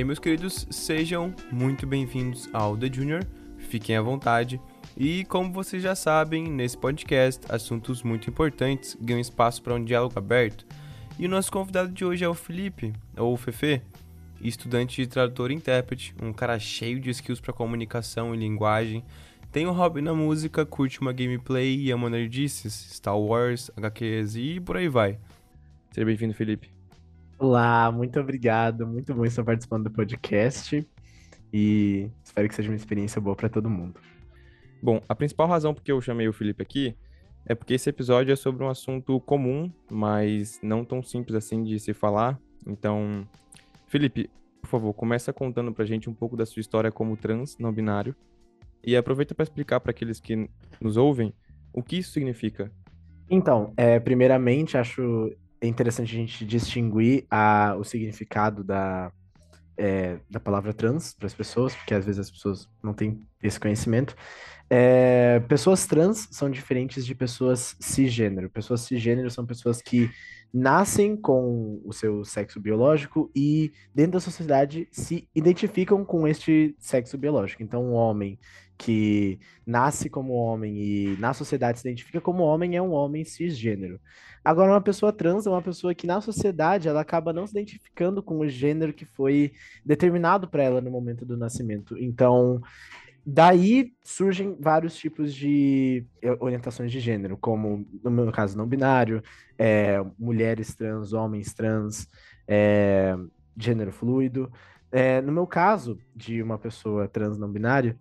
aí, meus queridos, sejam muito bem-vindos ao The Junior. Fiquem à vontade. E como vocês já sabem, nesse podcast, assuntos muito importantes ganham espaço para um diálogo aberto. E o nosso convidado de hoje é o Felipe, ou o Fefe, estudante de tradutor e intérprete, um cara cheio de skills para comunicação e linguagem. Tem um hobby na música, curte uma gameplay e ama nerdices, Star Wars, HQs e por aí vai. Seja bem-vindo, Felipe. Olá, muito obrigado. Muito bom estar participando do podcast e espero que seja uma experiência boa para todo mundo. Bom, a principal razão por que eu chamei o Felipe aqui é porque esse episódio é sobre um assunto comum, mas não tão simples assim de se falar. Então, Felipe, por favor, começa contando pra gente um pouco da sua história como trans não binário e aproveita para explicar para aqueles que nos ouvem o que isso significa. Então, é, primeiramente, acho é interessante a gente distinguir a, o significado da, é, da palavra trans para as pessoas, porque às vezes as pessoas não têm esse conhecimento. É, pessoas trans são diferentes de pessoas cisgênero. Pessoas cisgênero são pessoas que nascem com o seu sexo biológico e, dentro da sociedade, se identificam com este sexo biológico. Então, um homem que nasce como homem e na sociedade se identifica como homem é um homem cisgênero. Agora, uma pessoa trans é uma pessoa que na sociedade ela acaba não se identificando com o gênero que foi determinado para ela no momento do nascimento. Então, daí surgem vários tipos de orientações de gênero, como no meu caso não binário, é, mulheres trans, homens trans, é, gênero fluido. É, no meu caso, de uma pessoa trans não binária,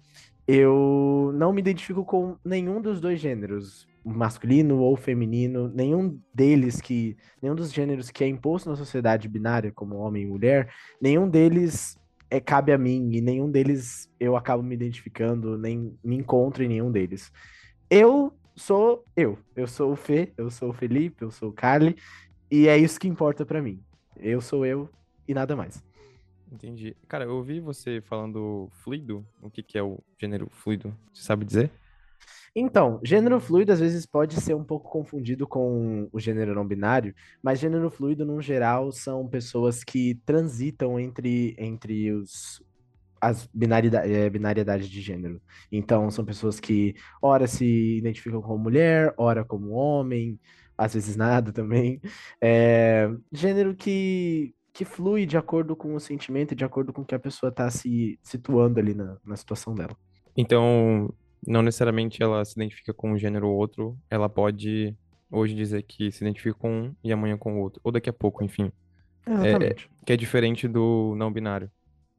eu não me identifico com nenhum dos dois gêneros, masculino ou feminino, nenhum deles que, nenhum dos gêneros que é imposto na sociedade binária, como homem e mulher, nenhum deles é, cabe a mim e nenhum deles eu acabo me identificando, nem me encontro em nenhum deles. Eu sou eu, eu sou o Fê, eu sou o Felipe, eu sou o Carly, e é isso que importa para mim. Eu sou eu e nada mais. Entendi. Cara, eu ouvi você falando fluido. O que, que é o gênero fluido? Você sabe dizer? Então, gênero fluido às vezes pode ser um pouco confundido com o gênero não binário, mas gênero fluido, no geral, são pessoas que transitam entre, entre os, as binariedade, é, binariedades de gênero. Então, são pessoas que, ora, se identificam como mulher, ora como homem, às vezes nada também. É, gênero que que flui de acordo com o sentimento, de acordo com o que a pessoa está se situando ali na, na situação dela. Então, não necessariamente ela se identifica com um gênero ou outro, ela pode hoje dizer que se identifica com um e amanhã com o outro, ou daqui a pouco, enfim. Exatamente. É, que é diferente do não binário.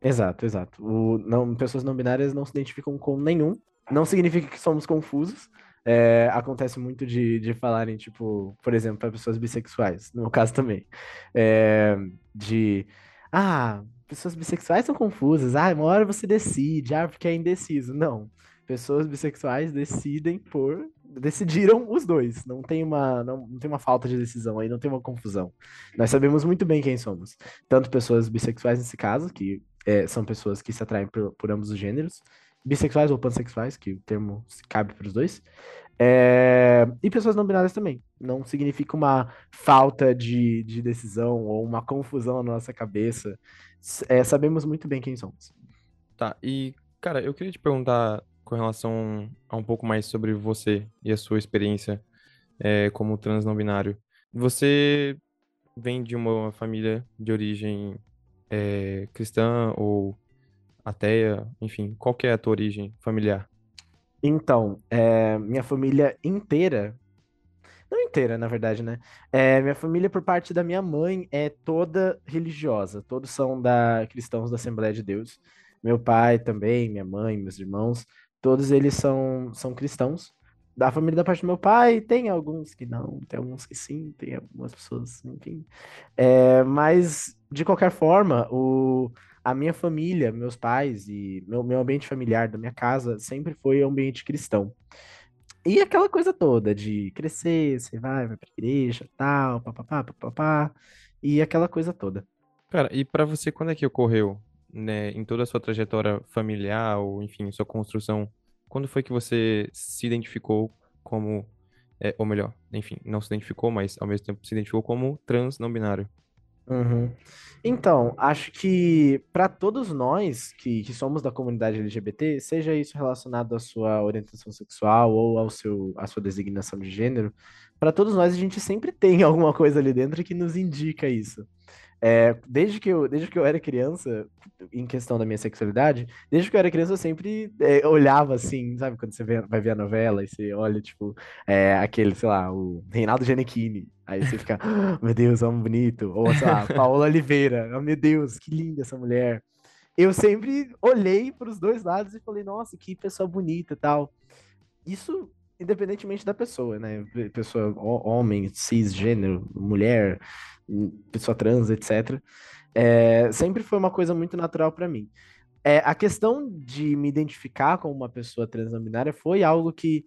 Exato, exato. O, não, pessoas não binárias não se identificam com nenhum. Não significa que somos confusos, é, acontece muito de, de falarem, tipo, por exemplo, para pessoas bissexuais, no meu caso também, é, de, ah, pessoas bissexuais são confusas, ah, uma hora você decide, ah, porque é indeciso. Não, pessoas bissexuais decidem por, decidiram os dois, não tem uma, não, não tem uma falta de decisão aí, não tem uma confusão. Nós sabemos muito bem quem somos, tanto pessoas bissexuais nesse caso, que é, são pessoas que se atraem por, por ambos os gêneros, bissexuais ou pansexuais, que o termo cabe para os dois. É... E pessoas não binárias também. Não significa uma falta de, de decisão ou uma confusão na nossa cabeça. É, sabemos muito bem quem somos. Tá, e, cara, eu queria te perguntar com relação a um pouco mais sobre você e a sua experiência é, como trans não binário. Você vem de uma família de origem é, cristã ou ateia, enfim, qual é a tua origem familiar? Então, é, minha família inteira, não inteira, na verdade, né? É, minha família, por parte da minha mãe, é toda religiosa. Todos são da cristãos da Assembleia de Deus. Meu pai também, minha mãe, meus irmãos, todos eles são, são cristãos. Da família da parte do meu pai, tem alguns que não, tem alguns que sim, tem algumas pessoas, enfim. É, mas, de qualquer forma, o a minha família, meus pais e meu, meu ambiente familiar da minha casa sempre foi ambiente cristão. E aquela coisa toda de crescer, você vai, vai pra igreja, tal, papapá, papapá, e aquela coisa toda. Cara, e para você, quando é que ocorreu, né, em toda a sua trajetória familiar, ou enfim, sua construção, quando foi que você se identificou como, é, ou melhor, enfim, não se identificou, mas ao mesmo tempo se identificou como trans não binário? Uhum. Então, acho que para todos nós que, que somos da comunidade LGBT, seja isso relacionado à sua orientação sexual ou ao seu, à sua designação de gênero, para todos nós a gente sempre tem alguma coisa ali dentro que nos indica isso. É, desde que eu, desde que eu era criança, em questão da minha sexualidade, desde que eu era criança eu sempre é, olhava assim, sabe? Quando você vê- vai ver a novela e você olha, tipo, é, aquele, sei lá, o Reinaldo Gianecchini. Aí você fica, "Ah, meu Deus, homem bonito. Ou, sei lá, Paola Oliveira. Oh, meu Deus, que linda essa mulher. Eu sempre olhei para os dois lados e falei, nossa, que pessoa bonita e tal. Isso independentemente da pessoa, né? Pessoa, ho- homem, cisgênero, mulher, hum, pessoa trans, etc. É, sempre foi uma coisa muito natural para mim. É, a questão de me identificar como uma pessoa trans binária foi algo que,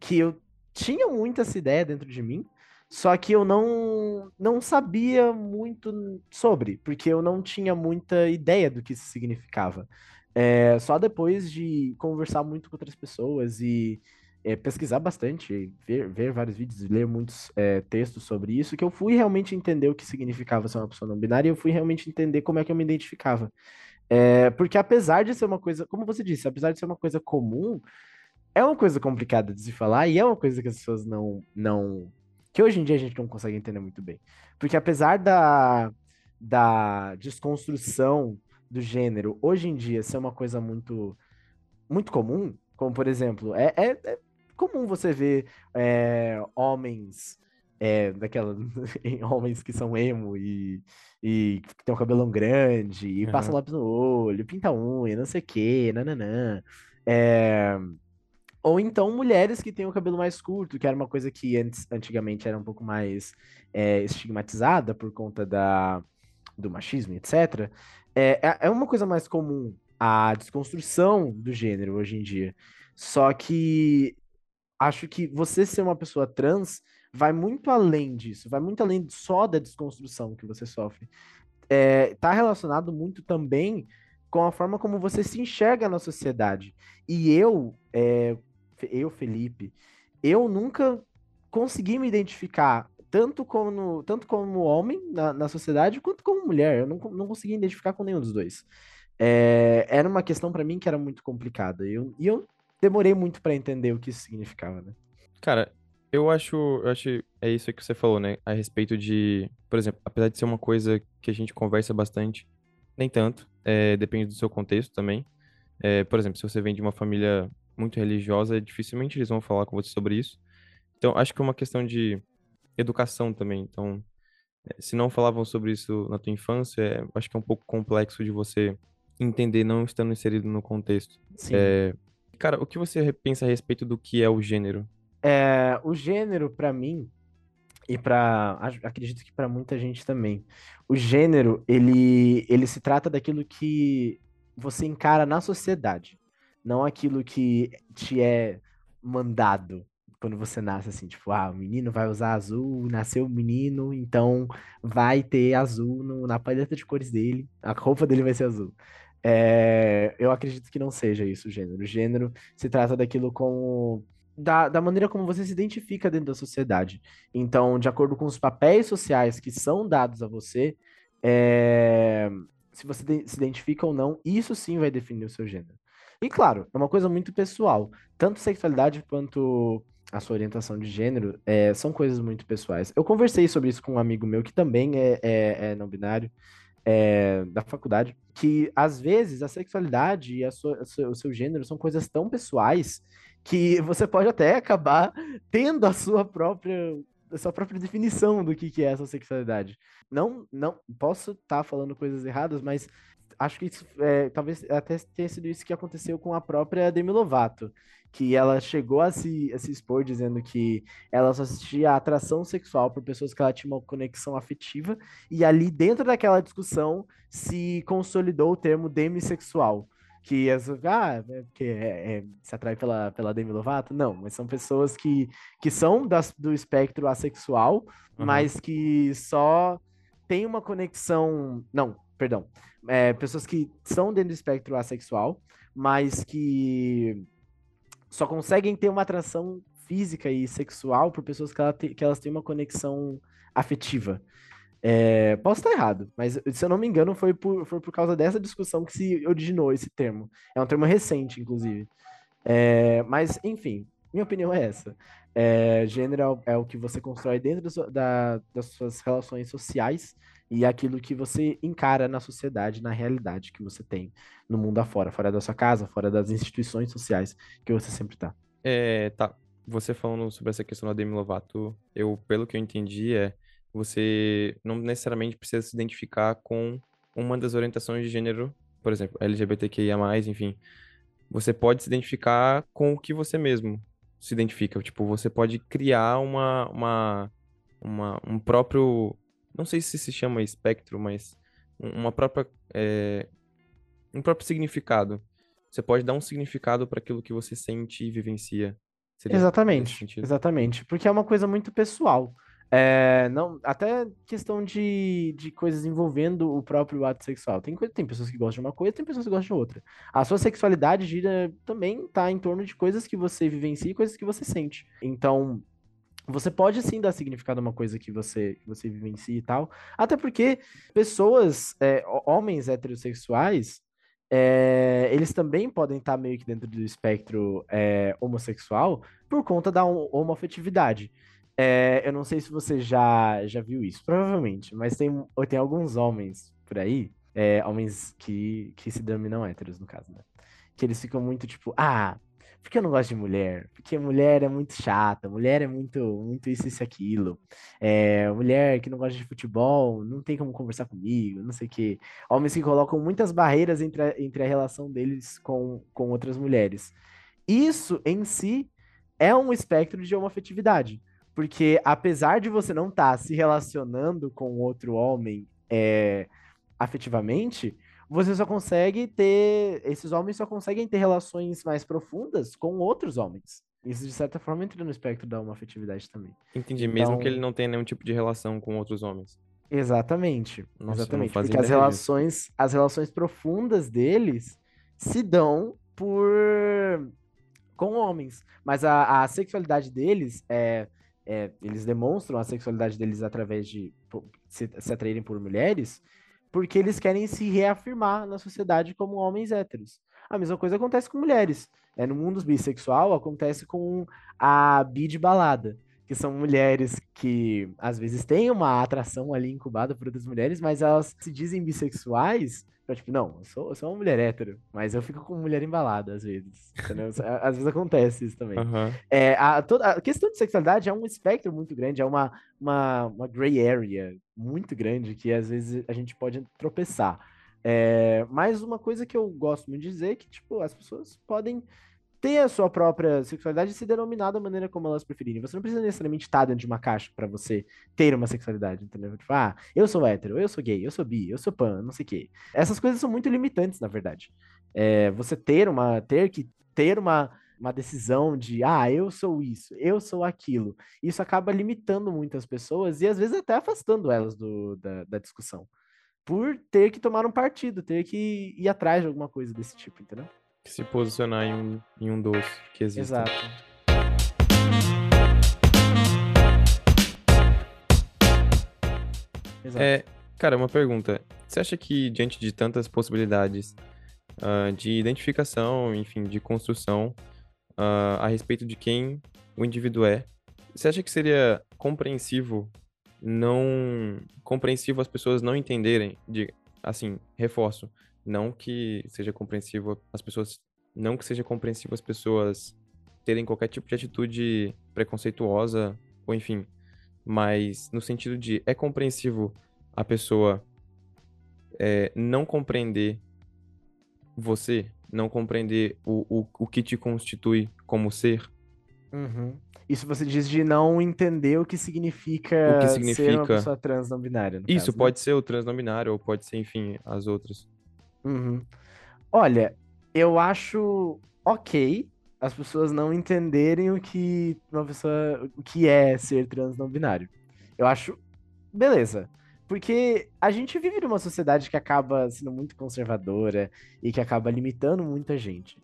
que eu tinha muito essa ideia dentro de mim, só que eu não, não sabia muito sobre, porque eu não tinha muita ideia do que isso significava. É, só depois de conversar muito com outras pessoas e é, pesquisar bastante, ver, ver vários vídeos, ler muitos é, textos sobre isso, que eu fui realmente entender o que significava ser uma pessoa não binária e eu fui realmente entender como é que eu me identificava. É, porque apesar de ser uma coisa, como você disse, apesar de ser uma coisa comum, é uma coisa complicada de se falar e é uma coisa que as pessoas não, não, que hoje em dia a gente não consegue entender muito bem. Porque apesar da, da desconstrução do gênero hoje em dia ser uma coisa muito, muito comum, como por exemplo, é, é, é comum você ver é, homens, é, daquela, homens que são emo e, e que tem o cabelão grande, e passam Aham. lápis no olho, pinta unha, não sei o quê, nananã. É, ou então mulheres que têm o cabelo mais curto, que era uma coisa que antes, antigamente era um pouco mais é, estigmatizada por conta da, do machismo, etc. É, é é uma coisa mais comum a desconstrução do gênero hoje em dia. Só que acho que você ser uma pessoa trans vai muito além disso, vai muito além só da desconstrução que você sofre. É, tá relacionado muito também com a forma como você se enxerga na sociedade. E eu, é, eu, Felipe, eu nunca consegui me identificar tanto como, tanto como homem na, na sociedade, quanto como mulher. Eu não, não consegui identificar com nenhum dos dois. É, era uma questão para mim que era muito complicada. E eu, eu demorei muito para entender o que isso significava, né? Cara, eu acho, eu acho é isso que você falou, né? A respeito de, por exemplo, apesar de ser uma coisa que a gente conversa bastante, nem tanto, é, depende do seu contexto também. É, por exemplo, se você vem de uma família muito religiosa, dificilmente eles vão falar com você sobre isso. Então, acho que é uma questão de educação também. Então, é, se não falavam sobre isso na tua infância, é, acho que é um pouco complexo de você entender não estando inserido no contexto. Sim. É, cara, o que você pensa a respeito do que é o gênero? É, o gênero, para mim, e para acredito que para muita gente também, o gênero, ele, ele se trata daquilo que você encara na sociedade, não aquilo que te é mandado quando você nasce, assim, tipo, ah, o menino vai usar azul, nasceu menino, então vai ter azul no- na paleta de cores dele, a roupa dele vai ser azul. É, eu acredito que não seja isso o gênero. O gênero se trata daquilo como da, da maneira como você se identifica dentro da sociedade. Então, de acordo com os papéis sociais que são dados a você, é, se você se identifica ou não, isso sim vai definir o seu gênero. E claro, é uma coisa muito pessoal. Tanto sexualidade quanto a sua orientação de gênero é, são coisas muito pessoais. Eu conversei sobre isso com um amigo meu que também é, é, é não binário, é, da faculdade, que às vezes a sexualidade e a sua- a seu- o seu gênero são coisas tão pessoais que você pode até acabar tendo a sua própria, a sua própria definição do que, que é essa sexualidade. Não, não posso estar falando coisas erradas, mas acho que isso, é, talvez até tenha sido isso que aconteceu com a própria Demi Lovato, que ela chegou a se, a se expor dizendo que ela só assistia a atração sexual por pessoas que ela tinha uma conexão afetiva, e ali dentro daquela discussão se consolidou o termo demissexual que as, ah, é porque é, é, se atrai pela, pela Demi Lovato? Não, mas são pessoas que, que são das, do espectro assexual, Aham. mas que só têm uma conexão. Não, perdão. É, pessoas que são dentro do espectro assexual, mas que só conseguem ter uma atração física e sexual por pessoas que, ela te- que elas têm uma conexão afetiva. É, posso estar errado, mas se eu não me engano, foi por, foi por causa dessa discussão que se originou esse termo. É um termo recente, inclusive. É, mas, enfim, minha opinião é essa. É, gênero é o que você constrói dentro da, das suas relações sociais e aquilo que você encara na sociedade, na realidade que você tem no mundo afora, fora da sua casa, fora das instituições sociais que você sempre está. É, tá. Você falando sobre essa questão da Demi Lovato, eu, pelo que eu entendi, é você não necessariamente precisa se identificar com uma das orientações de gênero, por exemplo, LGBTQIA+, enfim. Você pode se identificar com o que você mesmo se identifica. Tipo, você pode criar uma, uma, uma um próprio, não sei se se chama espectro, mas uma própria, é, um próprio significado. Você pode dar um significado para aquilo que você sente e vivencia. Seria exatamente, exatamente, porque é uma coisa muito pessoal. É, não, até questão de, de coisas envolvendo o próprio ato sexual. Tem, tem pessoas que gostam de uma coisa, tem pessoas que gostam de outra. A sua sexualidade gira também tá em torno de coisas que você vivencia e coisas que você sente. Então, você pode sim dar significado a uma coisa que você, que você vivencia e tal. Até porque pessoas, é, homens heterossexuais, é, eles também podem estar tá meio que dentro do espectro é, homossexual por conta da homoafetividade. É, eu não sei se você já, já viu isso, provavelmente, mas tem, tem alguns homens por aí, é, homens que, que se denominam héteros, no caso, né? Que eles ficam muito tipo, ah, porque eu não gosto de mulher? Porque mulher é muito chata, mulher é muito, muito isso, isso aquilo. É, mulher que não gosta de futebol, não tem como conversar comigo, não sei o quê. Homens que colocam muitas barreiras entre a, entre a relação deles com, com outras mulheres. Isso, em si, é um espectro de homoafetividade. Porque apesar de você não estar tá se relacionando com outro homem é, afetivamente, você só consegue ter. Esses homens só conseguem ter relações mais profundas com outros homens. Isso, de certa forma, entra no espectro da uma afetividade também. Entendi, então... mesmo que ele não tenha nenhum tipo de relação com outros homens. Exatamente. Nossa, exatamente. Porque as relações, as relações profundas deles se dão por com homens. Mas a, a sexualidade deles é é, eles demonstram a sexualidade deles através de se, se atraírem por mulheres, porque eles querem se reafirmar na sociedade como homens héteros. A mesma coisa acontece com mulheres. É, no mundo bissexual, acontece com a bi de balada, que são mulheres que às vezes têm uma atração ali incubada por outras mulheres, mas elas se dizem bissexuais então, tipo, não, eu sou, eu sou uma mulher hétero, mas eu fico com mulher embalada às vezes. Entendeu? às vezes acontece isso também. Uhum. É, a, toda, a questão de sexualidade é um espectro muito grande, é uma, uma, uma gray area muito grande que às vezes a gente pode tropeçar. É, mas uma coisa que eu gosto muito de dizer é que, tipo, as pessoas podem ter a sua própria sexualidade e se denominar da maneira como elas preferirem. Você não precisa necessariamente estar dentro de uma caixa para você ter uma sexualidade, entendeu? Tipo, ah, eu sou hétero, eu sou gay, eu sou bi, eu sou pan, não sei o quê. Essas coisas são muito limitantes, na verdade. É, você ter uma, ter que ter uma, uma decisão de, ah, eu sou isso, eu sou aquilo. Isso acaba limitando muitas pessoas e às vezes até afastando elas do, da, da discussão. Por ter que tomar um partido, ter que ir atrás de alguma coisa desse tipo, entendeu? Se posicionar em um, em um doce que existe. Exato. Exato. É, cara, uma pergunta. Você acha que diante de tantas possibilidades uh, de identificação, enfim, de construção uh, a respeito de quem o indivíduo é, você acha que seria compreensivo não compreensivo as pessoas não entenderem de assim reforço não que seja compreensível as pessoas. Não que seja compreensível as pessoas terem qualquer tipo de atitude preconceituosa, ou enfim. Mas no sentido de é compreensível a pessoa é, não compreender você, não compreender o, o, o que te constitui como ser. Uhum. Isso você diz de não entender o que significa, o que significa... ser uma pessoa trans não binária. Isso, caso, né? pode né? ser o trans não binário, ou pode ser, enfim, as outras. Uhum. Olha, eu acho ok as pessoas não entenderem o que uma pessoa, o que é ser trans não binário. Eu acho beleza. Porque a gente vive numa sociedade que acaba sendo muito conservadora e que acaba limitando muita gente.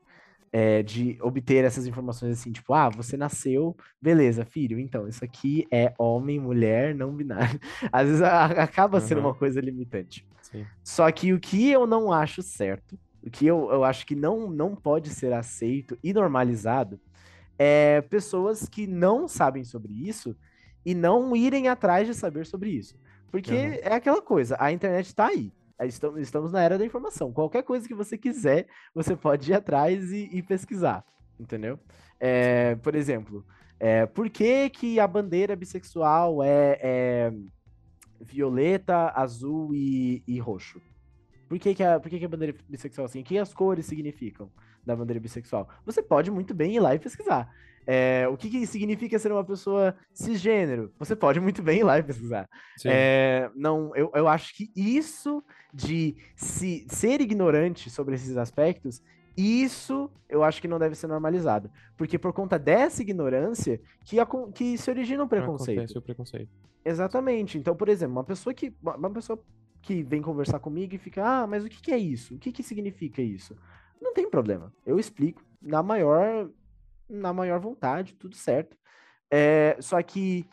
É, de obter essas informações assim, tipo, ah, você nasceu, beleza, filho, então, isso aqui é homem, mulher, não binário. Às vezes a, acaba sendo Uhum. uma coisa limitante. Sim. Só que o que eu não acho certo, o que eu, eu acho que não, não pode ser aceito e normalizado, é pessoas que não sabem sobre isso e não irem atrás de saber sobre isso. Porque Uhum. é aquela coisa, a internet está aí. É, Estamos, estamos na era da informação. Qualquer coisa que você quiser, você pode ir atrás e, e pesquisar, entendeu? É, por exemplo, é, por que, que a bandeira bissexual é, é violeta, azul e, e roxo? Por que, que, a, por que, que a bandeira bissexual é assim? O que as cores significam da bandeira bissexual? Você pode muito bem ir lá e pesquisar. É, o que, que significa ser uma pessoa cisgênero? Você pode muito bem ir lá e pesquisar. É, não, eu, eu acho que isso de se, ser ignorante sobre esses aspectos, isso eu acho que não deve ser normalizado. Porque por conta dessa ignorância que, acon- que se origina um preconceito. Acontece o preconceito. Exatamente. Então, por exemplo, uma pessoa que uma uma pessoa que vem conversar comigo e fica, ah, mas o que, que é isso? O que, que significa isso? Não tem problema. Eu explico na maior na maior vontade, tudo certo. É, só que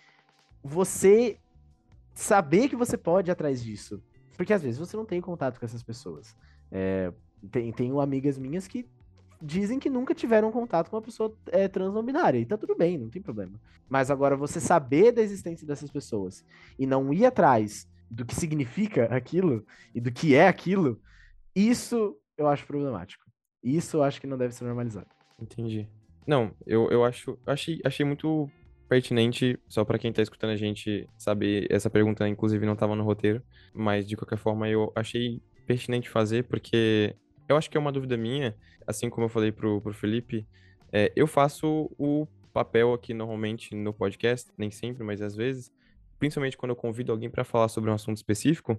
você saber que você pode ir atrás disso, porque às vezes você não tem contato com essas pessoas. É, tem, tenho amigas minhas que dizem que nunca tiveram contato com uma pessoa é, trans não binária, e tá tudo bem, não tem problema. Mas agora você saber da existência dessas pessoas e não ir atrás do que significa aquilo e do que é aquilo, isso eu acho problemático. Isso eu acho que não deve ser normalizado. Entendi. Não, eu, eu acho. Achei, achei muito pertinente, só pra quem tá escutando a gente saber. Essa pergunta, inclusive, não tava no roteiro. Mas, de qualquer forma, eu achei pertinente fazer, porque eu acho que é uma dúvida minha, assim como eu falei pro, pro Felipe. é, eu faço o papel aqui normalmente no podcast, nem sempre, mas às vezes. Principalmente quando eu convido alguém pra falar sobre um assunto específico,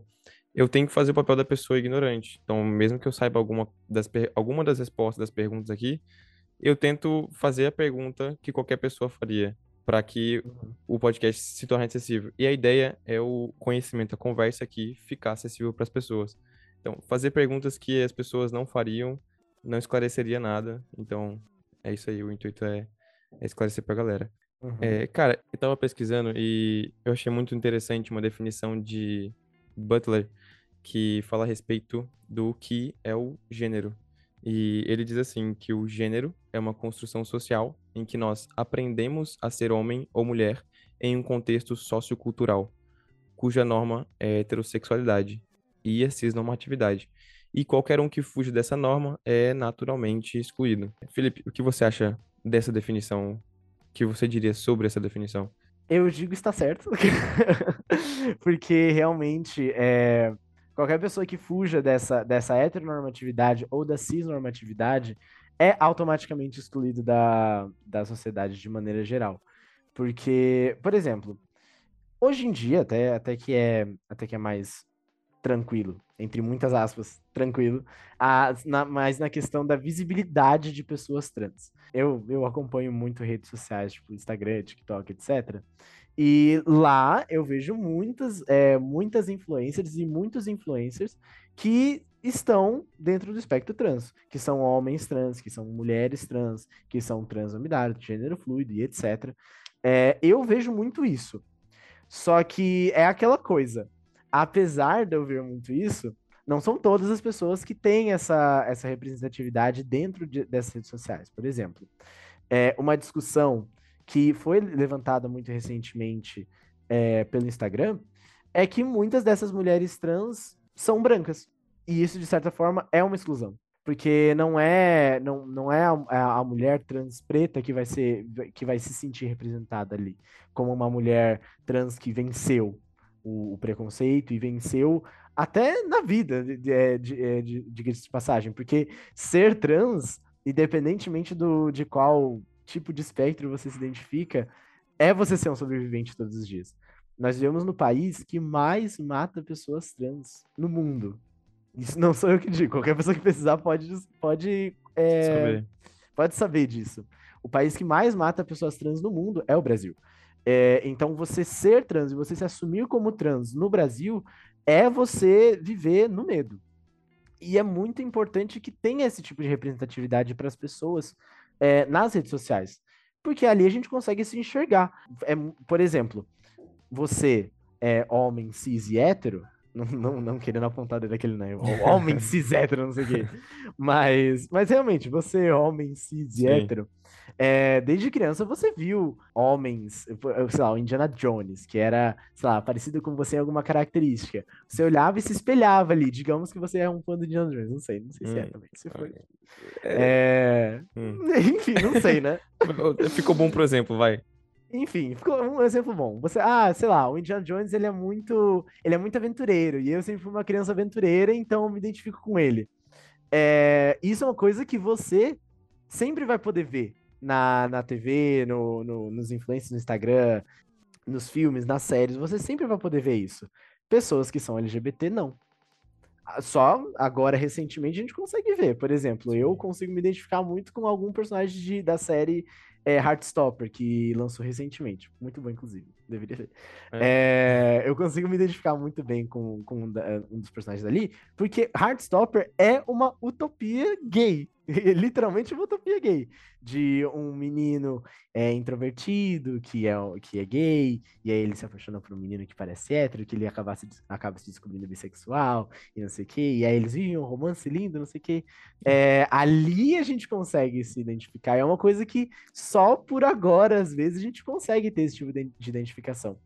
eu tenho que fazer o papel da pessoa ignorante. Então, mesmo que eu saiba alguma das, alguma das respostas das perguntas aqui, eu tento fazer a pergunta que qualquer pessoa faria, para que o podcast se torne acessível. E a ideia é o conhecimento, a conversa aqui ficar acessível para as pessoas. Então, fazer perguntas que as pessoas não fariam não esclareceria nada. Então, é isso aí, o intuito é, é esclarecer pra galera. Uhum. É, cara, eu tava pesquisando e eu achei muito interessante uma definição de Butler que fala a respeito do que é o gênero. E ele diz assim que o gênero é uma construção social em que nós aprendemos a ser homem ou mulher em um contexto sociocultural, cuja norma é heterossexualidade e a cisnormatividade. E qualquer um que fuja dessa norma é naturalmente excluído. Felipe, o que você acha dessa definição? O que você diria sobre essa definição? Eu digo está certo. Porque realmente é, qualquer pessoa que fuja dessa, dessa heteronormatividade ou da cisnormatividade é automaticamente excluído da, da sociedade de maneira geral. Porque, por exemplo, hoje em dia, até, até, que, é, até que é mais tranquilo, entre muitas aspas, tranquilo, a, na, mas na questão da visibilidade de pessoas trans. Eu, eu acompanho muito redes sociais, tipo Instagram, TikTok, etc. E lá eu vejo muitas, é, muitas influencers e muitos influencers que estão dentro do espectro trans, que são homens trans, que são mulheres trans, que são trans não binários, gênero fluido e etc. É, eu vejo muito isso. Só que é aquela coisa. Apesar de eu ver muito isso, não são todas as pessoas que têm essa, essa representatividade dentro de- dessas redes sociais. Por exemplo, é, uma discussão que foi levantada muito recentemente é, pelo Instagram é que muitas dessas mulheres trans são brancas. E isso, de certa forma, é uma exclusão. Porque não é, não, não é a, a- mulher trans preta que vai ser que vai se sentir representada ali, como uma mulher trans que venceu o, o preconceito e venceu até na vida, de, de, é, de, é, de, de passagem, porque ser trans, independentemente do, de qual tipo de espectro você se identifica, é você ser um sobrevivente todos os dias. Nós vivemos no país que mais mata pessoas trans no mundo. Isso não sou eu que digo, qualquer pessoa que precisar pode, pode, é, pode saber disso. O país que mais mata pessoas trans no mundo é o Brasil. É, então, você ser trans e você se assumir como trans no Brasil é você viver no medo. E é muito importante que tenha esse tipo de representatividade para as pessoas é, nas redes sociais. Porque ali a gente consegue se enxergar. É, por exemplo, você é homem cis e hétero, não, não, não querendo apontar daquele, né? Homem cis hétero, não sei o quê. Mas, mas realmente, você, homem cis e hétero, é, desde criança você viu homens, sei lá, o Indiana Jones, que era, sei lá, parecido com você em alguma característica. Você olhava e se espelhava ali. Digamos que você é um fã do Indiana Jones. Não sei, não sei se é hum. também. Se foi. É... Hum. Enfim, não sei, né? Ficou bom pro exemplo, vai. Enfim, ficou um exemplo bom. Você, ah, sei lá, o Indiana Jones, ele é muito, ele é muito aventureiro, e eu sempre fui uma criança aventureira, então eu me identifico com ele. É, isso é uma coisa que você sempre vai poder ver na, na TV, no, no, nos influencers no Instagram, nos filmes, nas séries, você sempre vai poder ver isso. Pessoas que são LGBT, não. Ah, só agora, recentemente, a gente consegue ver. Por exemplo, eu consigo me identificar muito com algum personagem de, da série é, Heartstopper, que lançou recentemente. Muito bom, inclusive. Deveria ver. É. É, eu consigo me identificar muito bem com, com um, da, um dos personagens ali, porque Heartstopper é uma utopia gay. literalmente uma utopia gay. De um menino é, introvertido, que é, que é gay, e aí ele se apaixona por um menino que parece hétero, que ele acaba se, acaba se descobrindo bissexual, e não sei o quê, e aí eles vivem um romance lindo, não sei o quê. É, ali a gente consegue se identificar. É uma coisa que só por agora, às vezes, a gente consegue ter esse tipo de identificação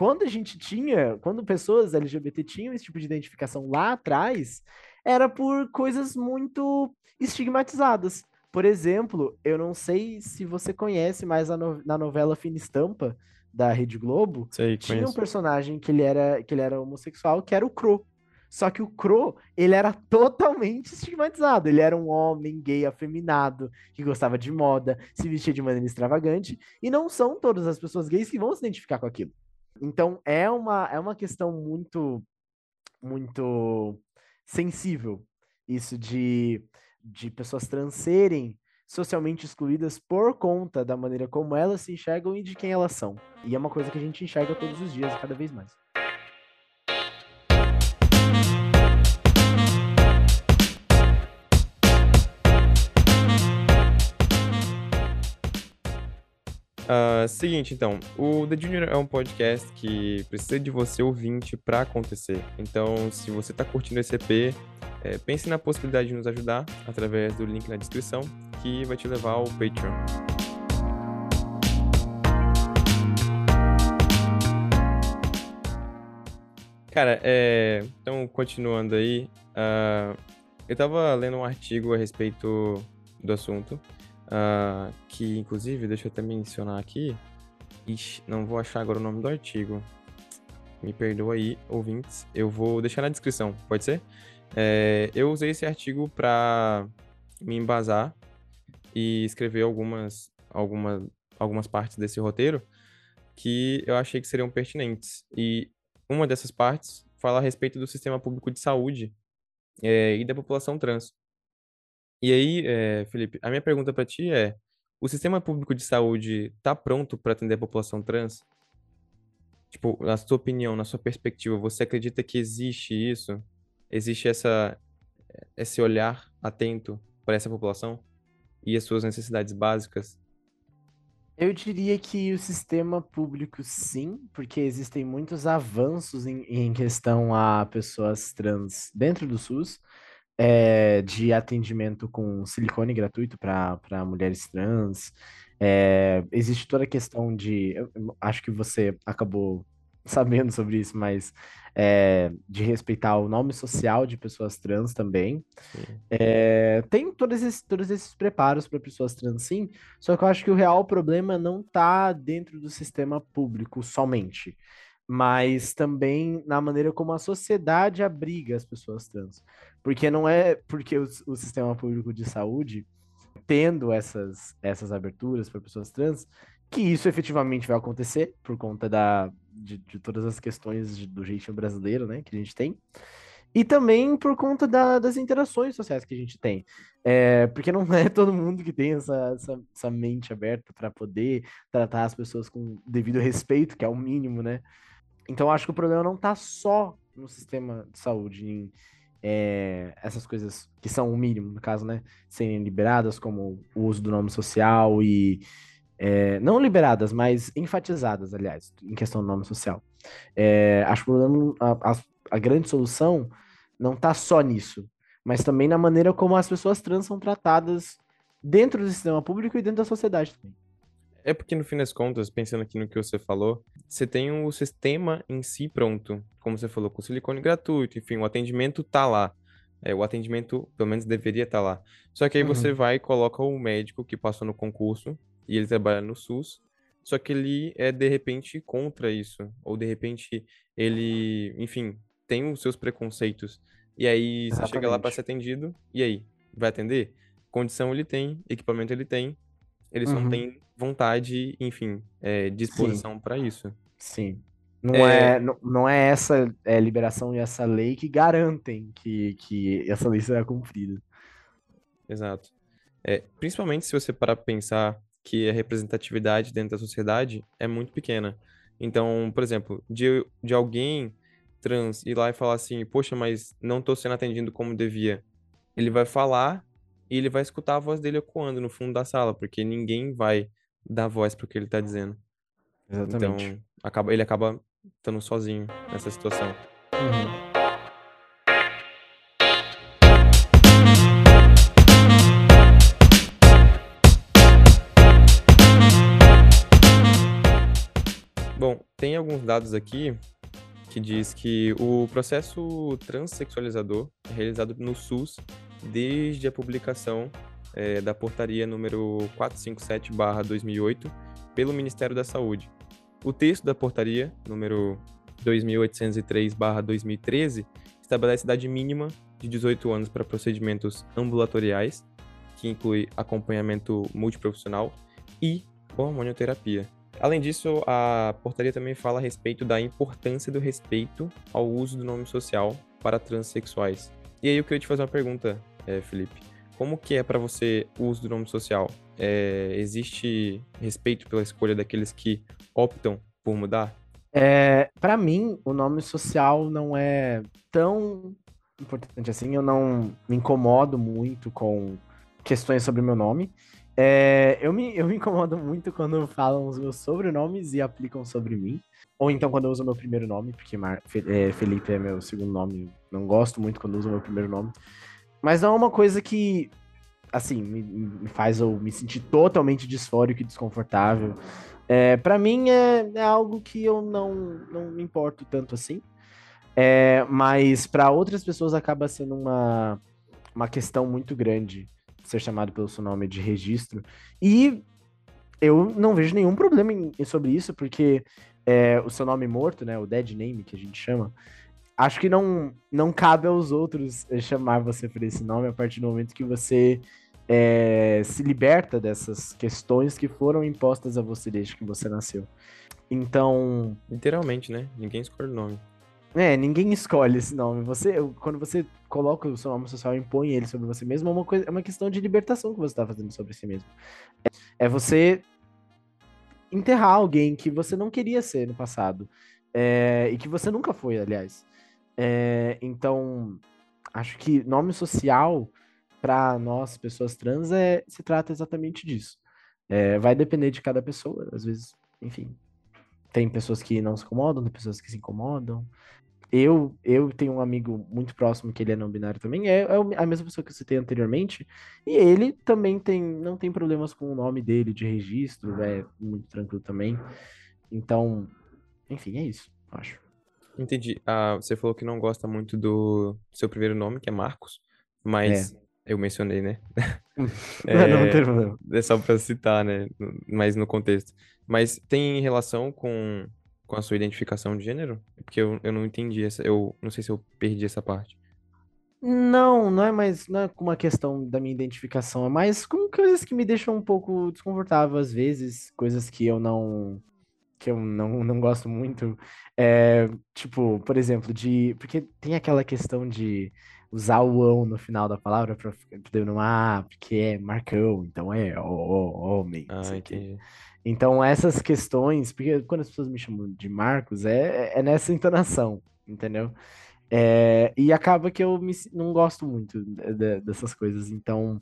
quando a gente tinha, quando pessoas LGBT tinham esse tipo de identificação lá atrás, era por coisas muito estigmatizadas. Por exemplo, eu não sei se você conhece, mas no, na novela Fina Estampa da Rede Globo, sei, tinha conheço. um personagem que ele era que ele era homossexual, que era o Cro. Só que o Cro, ele era totalmente estigmatizado. Ele era um homem gay afeminado, que gostava de moda, se vestia de maneira extravagante, e não são todas as pessoas gays que vão se identificar com aquilo. Então é uma, é uma questão muito muito sensível isso de, de pessoas trans serem socialmente excluídas por conta da maneira como elas se enxergam e de quem elas são. E é uma coisa que a gente enxerga todos os dias, cada vez mais. Uh, seguinte, então, o The Junior é um podcast que precisa de você ouvinte para acontecer. Então, se você está curtindo esse EP, é, pense na possibilidade de nos ajudar através do link na descrição, que vai te levar ao Patreon. Cara, é... então, continuando aí, uh, eu estava lendo um artigo a respeito do assunto, Uh, que inclusive, deixa eu até mencionar aqui. Ixi, não vou achar agora o nome do artigo. Me perdoa aí, ouvintes. Eu vou deixar na descrição, pode ser? É, eu usei esse artigo para me embasar e escrever algumas, alguma, algumas partes desse roteiro que eu achei que seriam pertinentes. E uma dessas partes fala a respeito do sistema público de saúde é, e da população trans. E aí, é, Felipe, a minha pergunta para ti é: o sistema público de saúde está pronto para atender a população trans? Tipo, na sua opinião, na sua perspectiva, você acredita que existe isso? Existe essa, esse olhar atento para essa população e as suas necessidades básicas? Eu diria que o sistema público sim, porque existem muitos avanços em, em questão a pessoas trans dentro do SUS é, de atendimento com silicone gratuito para mulheres trans. É, existe toda a questão de. acho que você acabou sabendo sobre isso, mas é, de respeitar o nome social de pessoas trans também. É, tem todos esses, todos esses preparos para pessoas trans, sim, só que eu acho que o real problema não está dentro do sistema público somente mas também na maneira como a sociedade abriga as pessoas trans. Porque não é porque o, o sistema público de saúde, tendo essas, essas aberturas para pessoas trans, que isso efetivamente vai acontecer por conta da, de, de todas as questões de, do jeitinho brasileiro né, que a gente tem. E também por conta da, das interações sociais que a gente tem. É, porque não é todo mundo que tem essa, essa, essa mente aberta para poder tratar as pessoas com devido respeito, que é o mínimo, né? Então acho que o problema não está só no sistema de saúde, em, é, essas coisas que são o mínimo, no caso, né, serem liberadas, como o uso do nome social e é, não liberadas, mas enfatizadas, aliás, em questão do nome social. É, acho que a, a, a grande solução não está só nisso, mas também na maneira como as pessoas trans são tratadas dentro do sistema público e dentro da sociedade também. É porque, no fim das contas, pensando aqui no que você falou, você tem o sistema em si pronto, como você falou, com silicone gratuito, enfim, o atendimento tá lá. É, o atendimento, pelo menos, deveria estar tá lá. Só que aí uhum. você vai e coloca o médico que passou no concurso, e ele trabalha no SUS, só que ele é, de repente, contra isso. Ou, de repente, ele, enfim, tem os seus preconceitos. E aí, Exatamente. você chega lá para ser atendido, e aí? Vai atender? Condição ele tem, equipamento ele tem, ele só uhum. não tem vontade, enfim, é, disposição para isso. Sim. Não é, é não, não, é essa é, liberação e essa lei que garantem que, que essa lei será cumprida. Exato. É, principalmente se você parar para pensar que a representatividade dentro da sociedade é muito pequena. Então, por exemplo, de, de alguém trans ir lá e falar assim, poxa, mas não estou sendo atendido como devia. Ele vai falar e ele vai escutar a voz dele ecoando no fundo da sala, porque ninguém vai dar voz para o que ele está dizendo. Exatamente. Então, acaba, ele acaba estando sozinho nessa situação. Uhum. Bom, tem alguns dados aqui que diz que o processo transexualizador é realizado no SUS desde a publicação é, da portaria número 457/2008 pelo Ministério da Saúde. O texto da portaria número 2803/2013 estabelece idade mínima de 18 anos para procedimentos ambulatoriais, que inclui acompanhamento multiprofissional e hormonioterapia. Além disso, a portaria também fala a respeito da importância do respeito ao uso do nome social para transexuais. E aí eu queria te fazer uma pergunta, é, Felipe. Como que é para você o uso do nome social? É, existe respeito pela escolha daqueles que optam por mudar? É, para mim, o nome social não é tão importante assim. Eu não me incomodo muito com questões sobre meu nome. É, eu, me, eu me incomodo muito quando falam os meus sobrenomes e aplicam sobre mim. Ou então quando eu uso meu primeiro nome, porque Mar, é, Felipe é meu segundo nome. Não gosto muito quando uso meu primeiro nome. Mas não é uma coisa que, assim, me, me faz eu me sentir totalmente disfórico e desconfortável. É, para mim é, é, algo que eu não, não me importo tanto assim. É, mas para outras pessoas acaba sendo uma, uma questão muito grande ser chamado pelo seu nome de registro. E eu não vejo nenhum problema em, sobre isso, porque é, o seu nome morto, né, o dead name que a gente chama, acho que não, não cabe aos outros eh, chamar você por esse nome a partir do momento que você é, se liberta dessas questões que foram impostas a você desde que você nasceu. Então. Literalmente, né? Ninguém escolhe o nome. É, ninguém escolhe esse nome. Você, quando você coloca o seu nome social e impõe ele sobre você mesmo, é uma, coisa, é uma questão de libertação que você está fazendo sobre si mesmo. É, é você enterrar alguém que você não queria ser no passado. É, e que você nunca foi, aliás. É, então, acho que nome social para nós, pessoas trans, é, se trata exatamente disso. É, vai depender de cada pessoa, às vezes, enfim. Tem pessoas que não se incomodam, tem pessoas que se incomodam. Eu, eu tenho um amigo muito próximo que ele é não binário também, é, é a mesma pessoa que eu citei anteriormente, e ele também tem, não tem problemas com o nome dele de registro, é muito tranquilo também. Então, enfim, é isso, acho. Entendi. Ah, você falou que não gosta muito do seu primeiro nome, que é Marcos, mas é. eu mencionei, né? é, não, não tem problema. É só pra citar, né? Mas no contexto. Mas tem relação com, com a sua identificação de gênero? Porque eu, eu não entendi essa. Eu não sei se eu perdi essa parte. Não, não é mais não é uma questão da minha identificação, é mais com coisas que me deixam um pouco desconfortável às vezes, coisas que eu não que eu não, não gosto muito. É, tipo, por exemplo, de. Porque tem aquela questão de usar o ão no final da palavra para denominar, ah, porque é Marcão, então é homem. Ah, entendi. Então, essas questões, porque quando as pessoas me chamam de Marcos, é, é nessa entonação, entendeu? É, e acaba que eu me, não gosto muito de- de- dessas coisas. Então,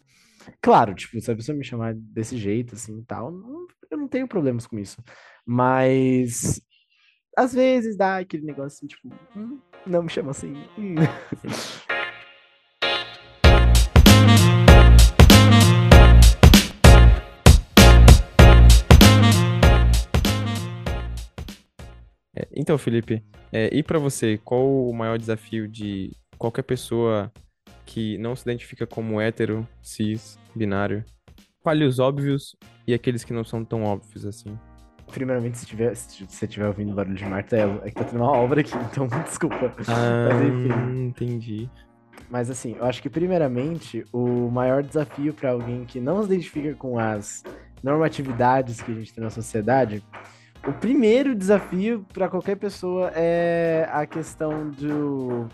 claro, tipo, se a pessoa me chamar desse jeito, assim, tal, não- eu não tenho problemas com isso. Mas, às vezes dá aquele negócio assim, tipo, "Hum, não me chama assim. hum." É, então, Felipe, é, e pra você, qual o maior desafio de qualquer pessoa que não se identifica como hétero, cis, binário? Fale os óbvios e aqueles que não são tão óbvios assim. Primeiramente, se tiver, se você estiver ouvindo barulho de martelo, é que tá tendo uma obra aqui, então desculpa. Ah, Mas enfim. entendi. Mas assim, eu acho que primeiramente o maior desafio para alguém que não se identifica com as normatividades que a gente tem na sociedade, o primeiro desafio para qualquer pessoa é a questão do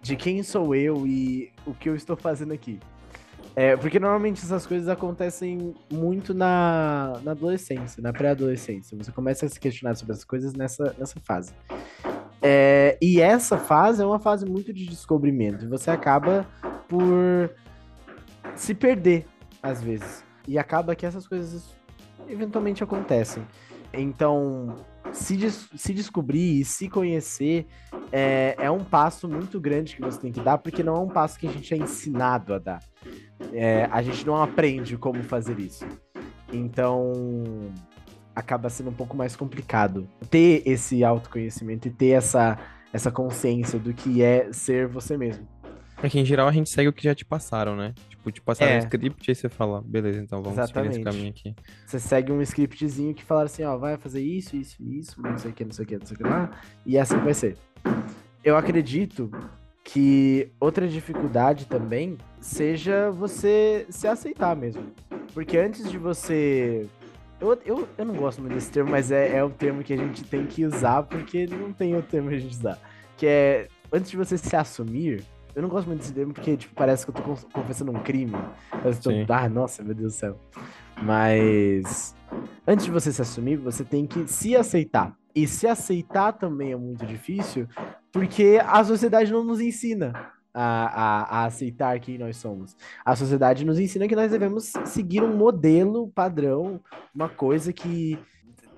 de quem sou eu e o que eu estou fazendo aqui. É, porque normalmente essas coisas acontecem muito na, na adolescência, na pré-adolescência. Você começa a se questionar sobre essas coisas nessa, nessa fase. É, e essa fase é uma fase muito de descobrimento. E você acaba por se perder, às vezes. E acaba que essas coisas eventualmente acontecem. Então, se, des se descobrir e se conhecer é, é um passo muito grande que você tem que dar, porque não é um passo que a gente é ensinado a dar. É, a gente não aprende como fazer isso. Então, acaba sendo um pouco mais complicado ter esse autoconhecimento e ter essa, essa consciência do que é ser você mesmo. É que em geral a gente segue o que já te passaram, né? Tipo, te passaram É. um script e aí você fala, beleza, então vamos seguir esse Exatamente. caminho aqui. Você segue um scriptzinho que fala assim, ó, vai fazer isso, isso, isso, não sei o que, não sei o que, não sei o que lá, e assim vai ser. Eu acredito que outra dificuldade também seja você se aceitar mesmo. Porque antes de você. Eu, eu, eu não gosto muito desse termo, mas é, é um termo que a gente tem que usar porque não tem outro termo a gente usar. Que é antes de você se assumir. Eu não gosto muito desse termo porque tipo, parece que eu tô confessando um crime. Eu tô, ah, nossa, meu Deus do céu. Mas antes de você se assumir, você tem que se aceitar. E se aceitar também é muito difícil, porque a sociedade não nos ensina a, a, a aceitar quem nós somos. A sociedade nos ensina que nós devemos seguir um modelo padrão, uma coisa que.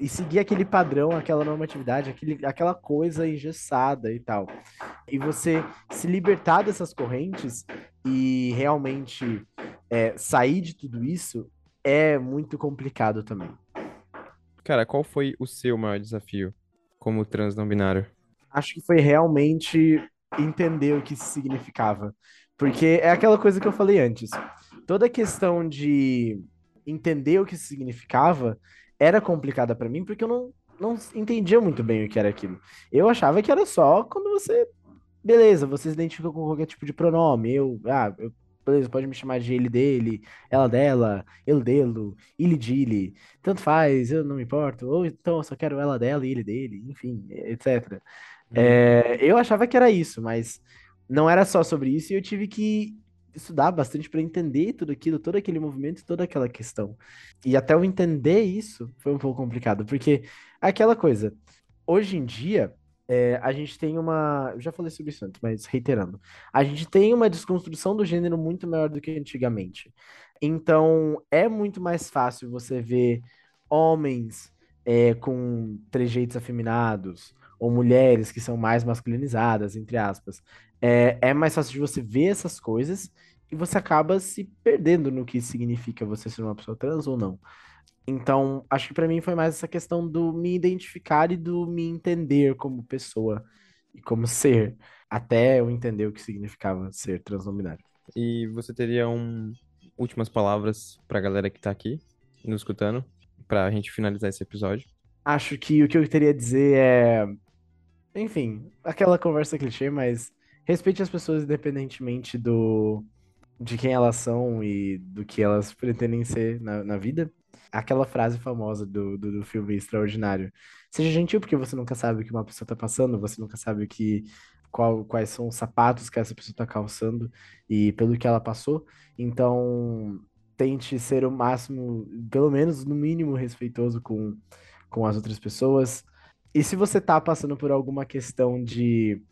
E seguir aquele padrão, aquela normatividade, aquele, aquela coisa engessada e tal. E você se libertar dessas correntes e realmente é, sair de tudo isso é muito complicado também. Cara, qual foi o seu maior desafio como trans não binário? acho que foi realmente entender o que isso significava. Porque é aquela coisa que eu falei antes. Toda a questão de entender o que isso significava era complicada pra mim, porque eu não, não entendia muito bem o que era aquilo. Eu achava que era só quando você. Beleza, você se identifica com qualquer tipo de pronome. Eu, ah, eu, beleza, pode me chamar de ele dele, ela dela, ele dele, ele dele. Tanto faz, eu não me importo. Ou então eu só quero ela dela e ele dele, enfim, etc. É, eu achava que era isso, mas não era só sobre isso e eu tive que estudar bastante para entender tudo aquilo, todo aquele movimento toda aquela questão. E até eu entender isso foi um pouco complicado, porque aquela coisa, hoje em dia, é, a gente tem uma. Eu já falei sobre isso antes, mas reiterando. A gente tem uma desconstrução do gênero muito maior do que antigamente. Então, é muito mais fácil você ver homens é, com trejeitos afeminados ou mulheres que são mais masculinizadas, entre aspas. É, é mais fácil de você ver essas coisas e você acaba se perdendo no que significa você ser uma pessoa trans ou não. Então, acho que pra mim foi mais essa questão do me identificar e do me entender como pessoa e como ser, até eu entender o que significava ser trans não binário. E você teria um últimas palavras pra galera que tá aqui nos escutando, pra gente finalizar esse episódio? Acho que o que eu teria a dizer é. Enfim, aquela conversa clichê, mas respeite as pessoas independentemente do de quem elas são e do que elas pretendem ser na, na vida. Aquela frase famosa do, do, do filme Extraordinário. Seja gentil porque você nunca sabe o que uma pessoa tá passando, você nunca sabe o que, qual, quais são os sapatos que essa pessoa tá calçando e pelo que ela passou. Então, tente ser o máximo, pelo menos no mínimo, respeitoso com, com as outras pessoas. E se você tá passando por alguma questão de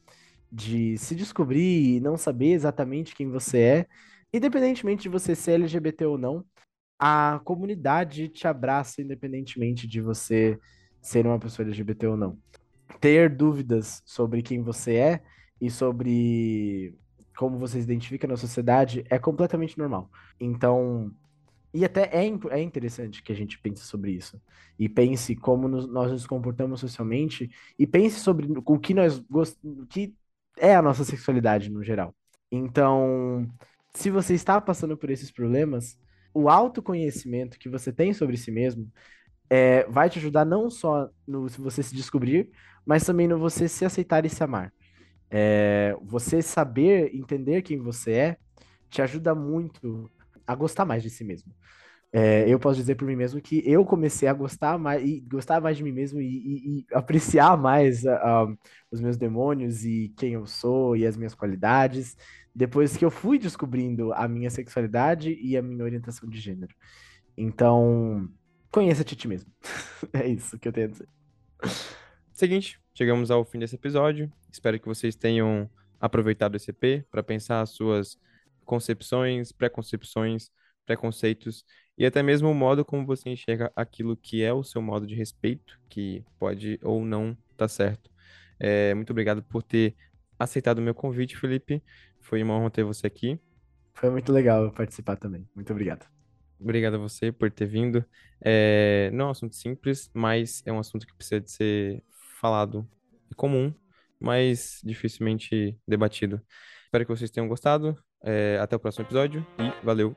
de se descobrir e não saber exatamente quem você é, independentemente de você ser LGBT ou não, a comunidade te abraça independentemente de você ser uma pessoa LGBT ou não. Ter dúvidas sobre quem você é e sobre como você se identifica na sociedade é completamente normal. Então, e até é, é interessante que a gente pense sobre isso. E pense como nos, nós nos comportamos socialmente. E pense sobre o que nós gostamos. que é a nossa sexualidade no geral. Então, se você está passando por esses problemas, o autoconhecimento que você tem sobre si mesmo é, vai te ajudar não só no você se descobrir, mas também no você se aceitar e se amar. É, você saber, entender quem você é, te ajuda muito a gostar mais de si mesmo. É, eu posso dizer por mim mesmo que eu comecei a gostar mais, e gostar mais de mim mesmo e, e, e apreciar mais uh, os meus demônios e quem eu sou e as minhas qualidades depois que eu fui descobrindo a minha sexualidade e a minha orientação de gênero. Então, conheça-te ti mesmo. é isso que eu tenho a dizer. Seguinte, chegamos ao fim desse episódio. Espero que vocês tenham aproveitado esse EP para pensar as suas concepções, preconcepções, preconceitos e até mesmo o modo como você enxerga aquilo que é o seu modo de respeito, que pode ou não estar tá certo. É, muito obrigado por ter aceitado o meu convite, Felipe. Foi uma honra ter você aqui. Foi muito legal participar também. Muito obrigado. Obrigado a você por ter vindo. É, não é um assunto simples, mas é um assunto que precisa de ser falado e comum, mas dificilmente debatido. Espero que vocês tenham gostado. É, até o próximo episódio e valeu!